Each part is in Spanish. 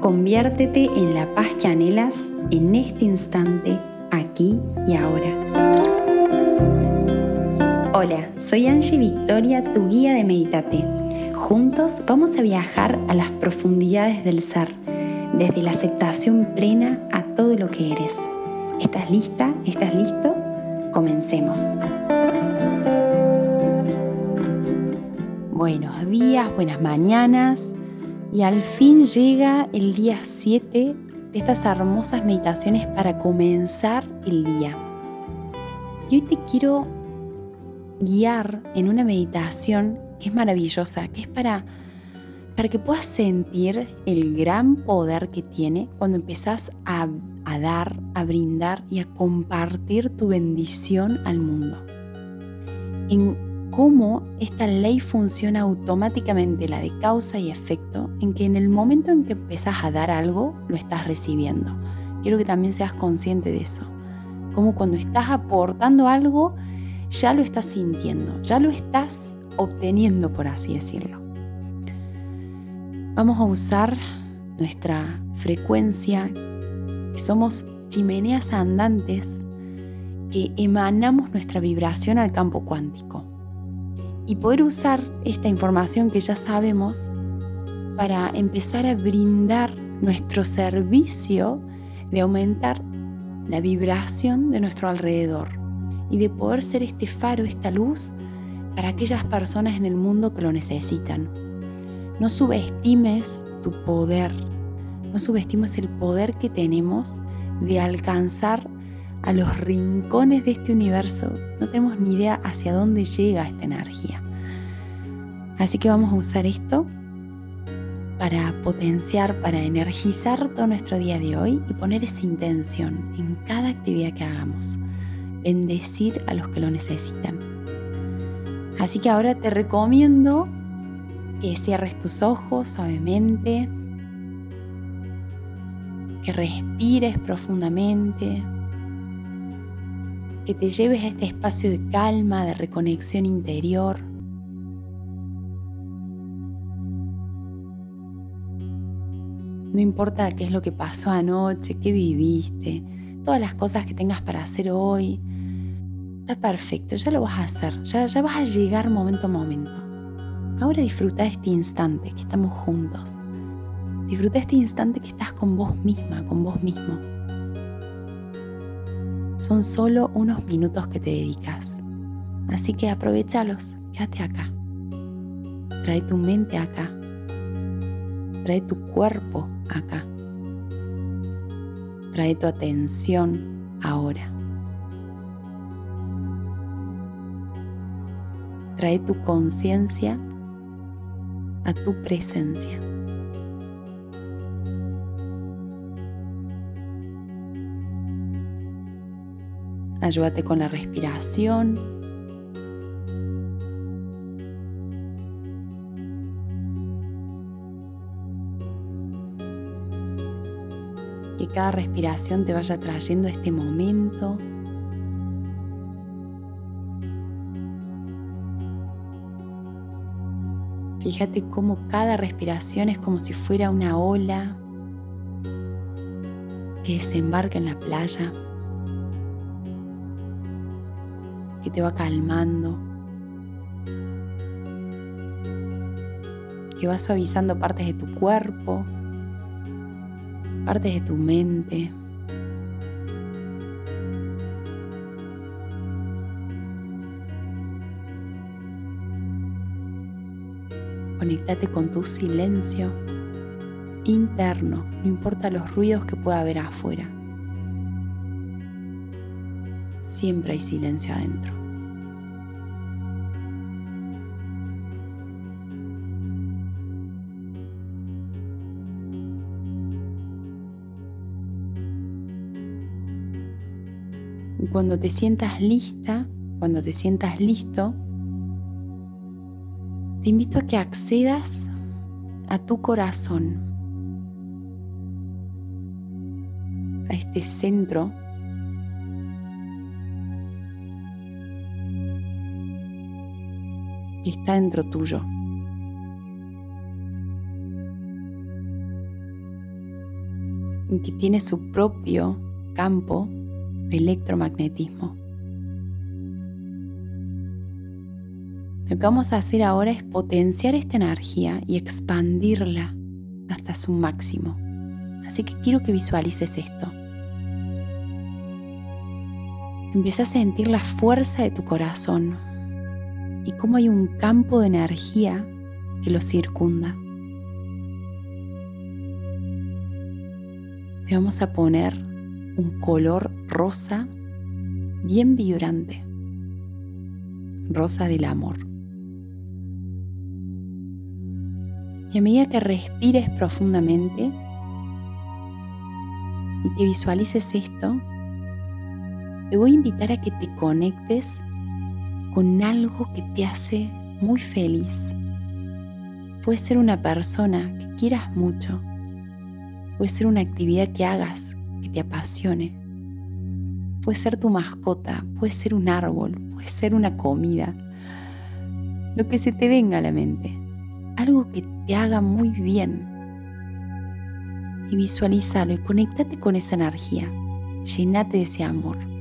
Conviértete en la paz que anhelas en este instante, aquí y ahora. Hola, soy Angie Victoria, tu guía de Meditate. Juntos vamos a viajar a las profundidades del ser, desde la aceptación plena a todo lo que eres. ¿Estás lista? ¿Estás listo? Comencemos. Buenos días, buenas mañanas. Y al fin llega el día 7 de estas hermosas meditaciones para comenzar el día. Y hoy te quiero guiar en una meditación que es maravillosa, que es para, para que puedas sentir el gran poder que tiene cuando empezás a, a dar, a brindar y a compartir tu bendición al mundo. Cómo esta ley funciona automáticamente, la de causa y efecto, en que en el momento en que empezás a dar algo, lo estás recibiendo. Quiero que también seas consciente de eso. Como cuando estás aportando algo, ya lo estás sintiendo, ya lo estás obteniendo, por así decirlo. Vamos a usar nuestra frecuencia, somos chimeneas andantes que emanamos nuestra vibración al campo cuántico y poder usar esta información que ya sabemos para empezar a brindar nuestro servicio de aumentar la vibración de nuestro alrededor y de poder ser este faro, esta luz para aquellas personas en el mundo que lo necesitan. No subestimes tu poder, no subestimes el poder que tenemos de alcanzar a los rincones de este universo, no tenemos ni idea hacia dónde llega esta energía. Así que vamos a usar esto para potenciar, para energizar todo nuestro día de hoy y poner esa intención en cada actividad que hagamos. Bendecir a los que lo necesitan. Así que ahora te recomiendo que cierres tus ojos suavemente, que respires profundamente, que te lleves a este espacio de calma, de reconexión interior. No importa qué es lo que pasó anoche, qué viviste, todas las cosas que tengas para hacer hoy. Está perfecto, ya lo vas a hacer, ya, ya vas a llegar momento a momento. Ahora disfruta este instante que estamos juntos. Disfruta este instante que estás con vos misma, con vos mismo. Son solo unos minutos que te dedicas. Así que aprovechalos, quédate acá. Trae tu mente acá. Trae tu cuerpo acá. Trae tu atención ahora. Trae tu conciencia a tu presencia. Ayúdate con la respiración. Que cada respiración te vaya trayendo este momento. Fíjate cómo cada respiración es como si fuera una ola que desembarca en la playa. Que te va calmando, que va suavizando partes de tu cuerpo, partes de tu mente. Conectate con tu silencio interno, no importa los ruidos que pueda haber afuera. Siempre hay silencio adentro. cuando te sientas lista, cuando te sientas listo, te invito a que accedas a tu corazón, a este centro que está dentro tuyo. Y que tiene su propio campo de electromagnetismo. Lo que vamos a hacer ahora es potenciar esta energía y expandirla hasta su máximo. Así que quiero que visualices esto. Empieza a sentir la fuerza de tu corazón y cómo hay un campo de energía que lo circunda. Te vamos a poner un color rosa bien vibrante, rosa del amor. Y a medida que respires profundamente y que visualices esto, te voy a invitar a que te conectes con algo que te hace muy feliz. Puede ser una persona que quieras mucho. Puede ser una actividad que hagas que te apasione. Puede ser tu mascota, puede ser un árbol, puede ser una comida. Lo que se te venga a la mente. Algo que te haga muy bien. Y visualízalo y conéctate con esa energía. Llénate de ese amor.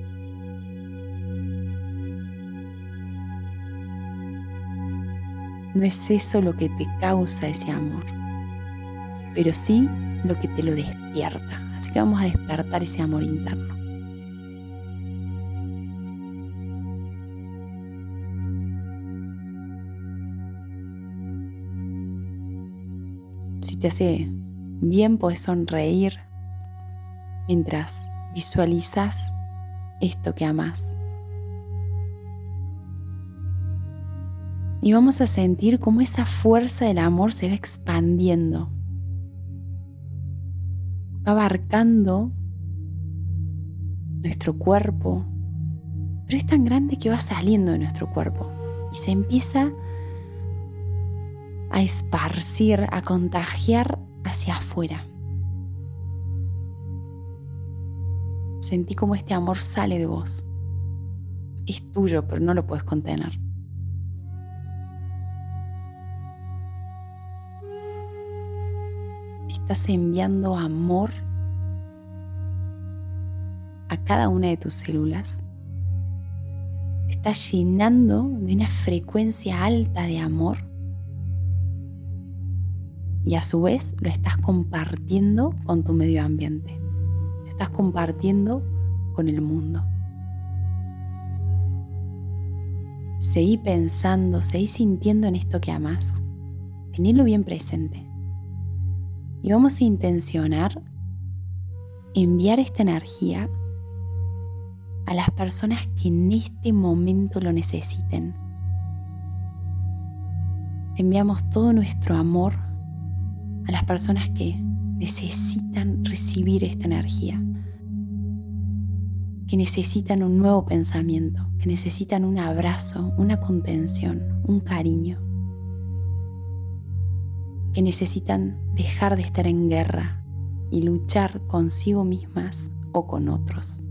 No es eso lo que te causa ese amor, pero sí lo que te lo despierta. Así que vamos a despertar ese amor interno. Si te hace bien, puedes sonreír mientras visualizas esto que amas. Y vamos a sentir cómo esa fuerza del amor se va expandiendo. Va abarcando nuestro cuerpo, pero es tan grande que va saliendo de nuestro cuerpo y se empieza a esparcir, a contagiar hacia afuera. Sentí como este amor sale de vos. Es tuyo, pero no lo puedes contener. Estás enviando amor a cada una de tus células. Estás llenando de una frecuencia alta de amor y a su vez lo estás compartiendo con tu medio ambiente. Lo estás compartiendo con el mundo. Seguí pensando, seguí sintiendo en esto que amas. Tenelo bien presente. Y vamos a intencionar enviar esta energía a las personas que en este momento lo necesiten. Enviamos todo nuestro amor a las personas que necesitan recibir esta energía, que necesitan un nuevo pensamiento, que necesitan un abrazo, una contención, un cariño que necesitan dejar de estar en guerra y luchar consigo mismas o con otros.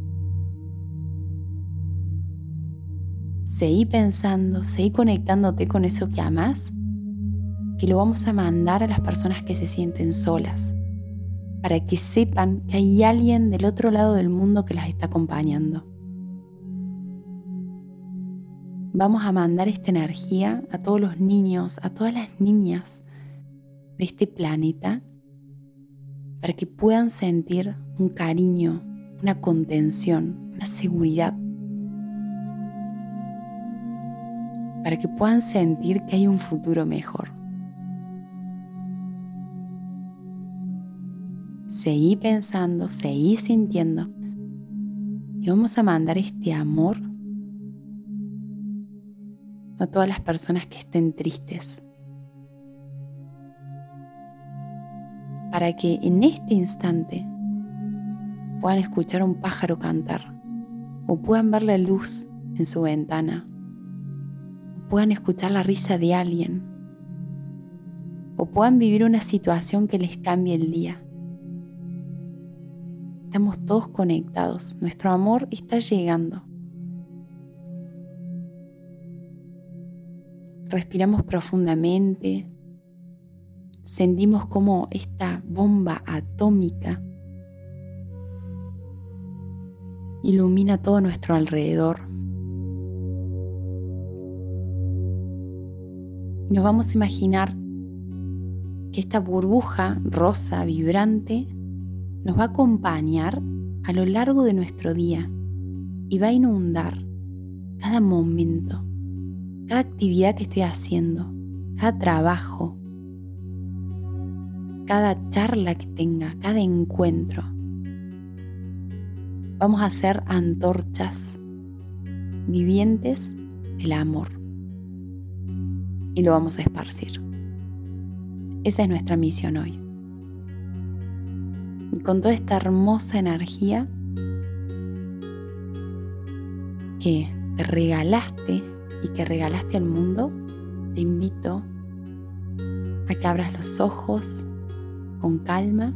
Seguí pensando, seguí conectándote con eso que amas, que lo vamos a mandar a las personas que se sienten solas, para que sepan que hay alguien del otro lado del mundo que las está acompañando. Vamos a mandar esta energía a todos los niños, a todas las niñas, de este planeta para que puedan sentir un cariño, una contención, una seguridad. Para que puedan sentir que hay un futuro mejor. Seguí pensando, seguí sintiendo. Y vamos a mandar este amor a todas las personas que estén tristes, para que en este instante puedan escuchar un pájaro cantar o puedan ver la luz en su ventana o puedan escuchar la risa de alguien o puedan vivir una situación que les cambie el día. Estamos todos conectados, nuestro amor está llegando. Respiramos profundamente sentimos como esta bomba atómica ilumina todo nuestro alrededor. Nos vamos a imaginar que esta burbuja rosa vibrante nos va a acompañar a lo largo de nuestro día y va a inundar cada momento, cada actividad que estoy haciendo, cada trabajo, cada charla que tenga, cada encuentro. Vamos a ser antorchas vivientes del amor y lo vamos a esparcir. Esa es nuestra misión hoy. Y con toda esta hermosa energía que te regalaste y que regalaste al mundo, te invito a que abras los ojos con calma,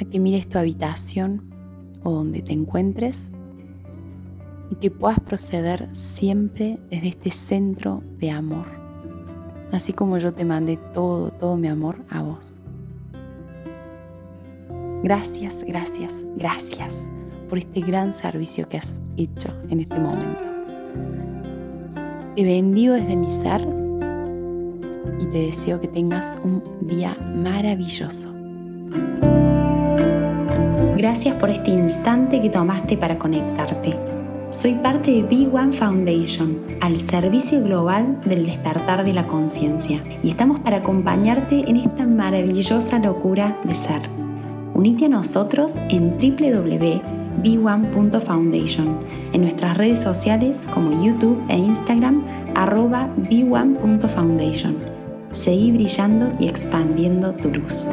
a que mires tu habitación o donde te encuentres y que puedas proceder siempre desde este centro de amor, así como yo te mandé todo, todo mi amor a vos. Gracias, gracias, gracias por este gran servicio que has hecho en este momento. Te bendigo desde mi ser y te deseo que tengas un día maravilloso. Gracias por este instante que tomaste para conectarte. Soy parte de Big One Foundation, al servicio global del despertar de la conciencia, y estamos para acompañarte en esta maravillosa locura de ser. Unite a nosotros en www.b1.foundation, en nuestras redes sociales como YouTube e Instagram, arroba b1.foundation. Seguí brillando y expandiendo tu luz.